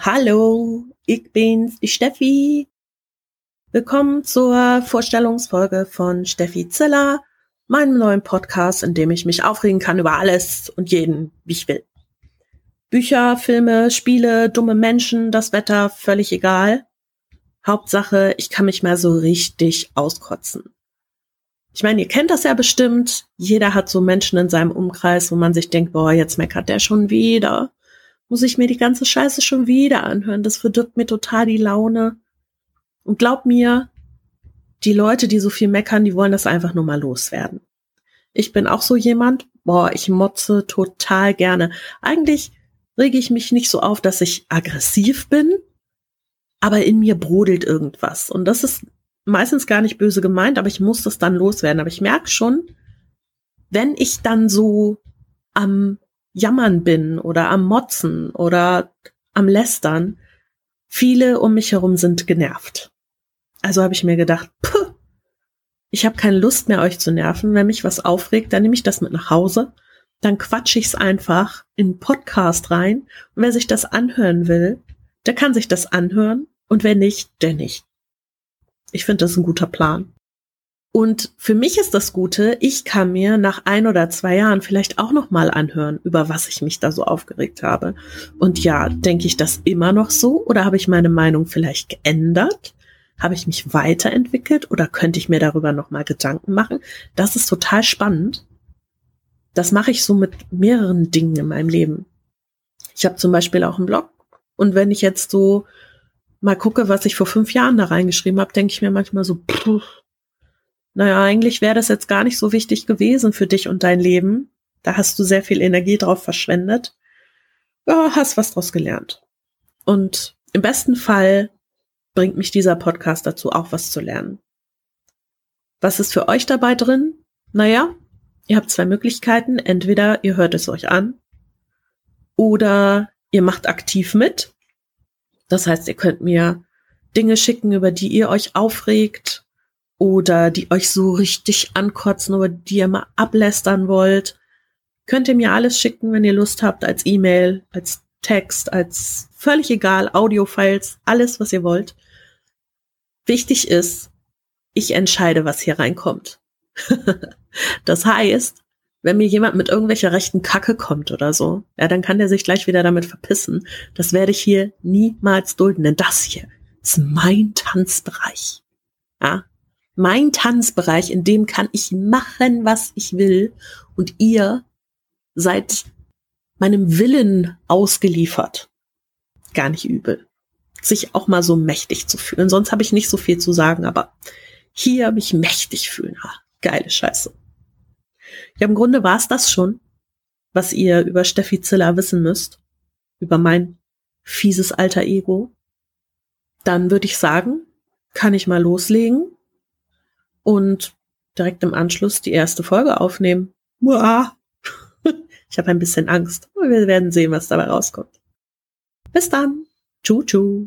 hallo, ich bin's, die Steffi. Willkommen zur Vorstellungsfolge von Steffi Ziller, meinem neuen Podcast, in dem ich mich aufregen kann über alles und jeden, wie ich will. Bücher, Filme, Spiele, dumme Menschen, das Wetter, völlig egal. Hauptsache, ich kann mich mal so richtig auskotzen. Ich meine, ihr kennt das ja bestimmt. Jeder hat so Menschen in seinem Umkreis, wo man sich denkt, boah, jetzt meckert der schon wieder muss ich mir die ganze Scheiße schon wieder anhören. Das verdirbt mir total die Laune. Und glaub mir, die Leute, die so viel meckern, die wollen das einfach nur mal loswerden. Ich bin auch so jemand, boah, ich motze total gerne. Eigentlich rege ich mich nicht so auf, dass ich aggressiv bin, aber in mir brodelt irgendwas. Und das ist meistens gar nicht böse gemeint, aber ich muss das dann loswerden. Aber ich merke schon, wenn ich dann so am Jammern bin oder am Motzen oder am Lästern, viele um mich herum sind genervt. Also habe ich mir gedacht, puh, ich habe keine Lust mehr, euch zu nerven. Wenn mich was aufregt, dann nehme ich das mit nach Hause. Dann quatsche ich es einfach in einen Podcast rein. Und wer sich das anhören will, der kann sich das anhören. Und wer nicht, der nicht. Ich finde das ein guter Plan. Und für mich ist das Gute, ich kann mir nach ein oder zwei Jahren vielleicht auch noch mal anhören, über was ich mich da so aufgeregt habe. Und ja, denke ich das immer noch so oder habe ich meine Meinung vielleicht geändert? Habe ich mich weiterentwickelt oder könnte ich mir darüber noch mal Gedanken machen? Das ist total spannend. Das mache ich so mit mehreren Dingen in meinem Leben. Ich habe zum Beispiel auch einen Blog und wenn ich jetzt so mal gucke, was ich vor fünf Jahren da reingeschrieben habe, denke ich mir manchmal so, pff, naja, eigentlich wäre das jetzt gar nicht so wichtig gewesen für dich und dein Leben. Da hast du sehr viel Energie drauf verschwendet. Ja, hast was draus gelernt. Und im besten Fall bringt mich dieser Podcast dazu, auch was zu lernen. Was ist für euch dabei drin? Naja, ihr habt zwei Möglichkeiten. Entweder ihr hört es euch an oder ihr macht aktiv mit. Das heißt, ihr könnt mir Dinge schicken, über die ihr euch aufregt oder die euch so richtig ankotzen oder die ihr mal ablästern wollt, könnt ihr mir alles schicken, wenn ihr Lust habt, als E-Mail, als Text, als völlig egal, Audiofiles, alles, was ihr wollt. Wichtig ist, ich entscheide, was hier reinkommt. das heißt, wenn mir jemand mit irgendwelcher rechten Kacke kommt oder so, ja, dann kann der sich gleich wieder damit verpissen. Das werde ich hier niemals dulden, denn das hier ist mein Tanzbereich. Ja, mein Tanzbereich, in dem kann ich machen, was ich will. Und ihr seid meinem Willen ausgeliefert. Gar nicht übel. Sich auch mal so mächtig zu fühlen. Sonst habe ich nicht so viel zu sagen, aber hier mich mächtig fühlen. Ha, geile Scheiße. Ja, im Grunde war es das schon, was ihr über Steffi Ziller wissen müsst. Über mein fieses alter Ego. Dann würde ich sagen, kann ich mal loslegen und direkt im Anschluss die erste Folge aufnehmen. Muah. Ich habe ein bisschen Angst. Wir werden sehen, was dabei rauskommt. Bis dann. Tschu, tschu.